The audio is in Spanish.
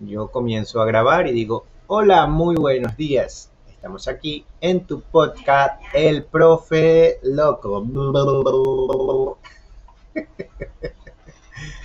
yo comienzo a grabar y digo, hola, muy buenos días. Estamos aquí en tu podcast El Profe Loco.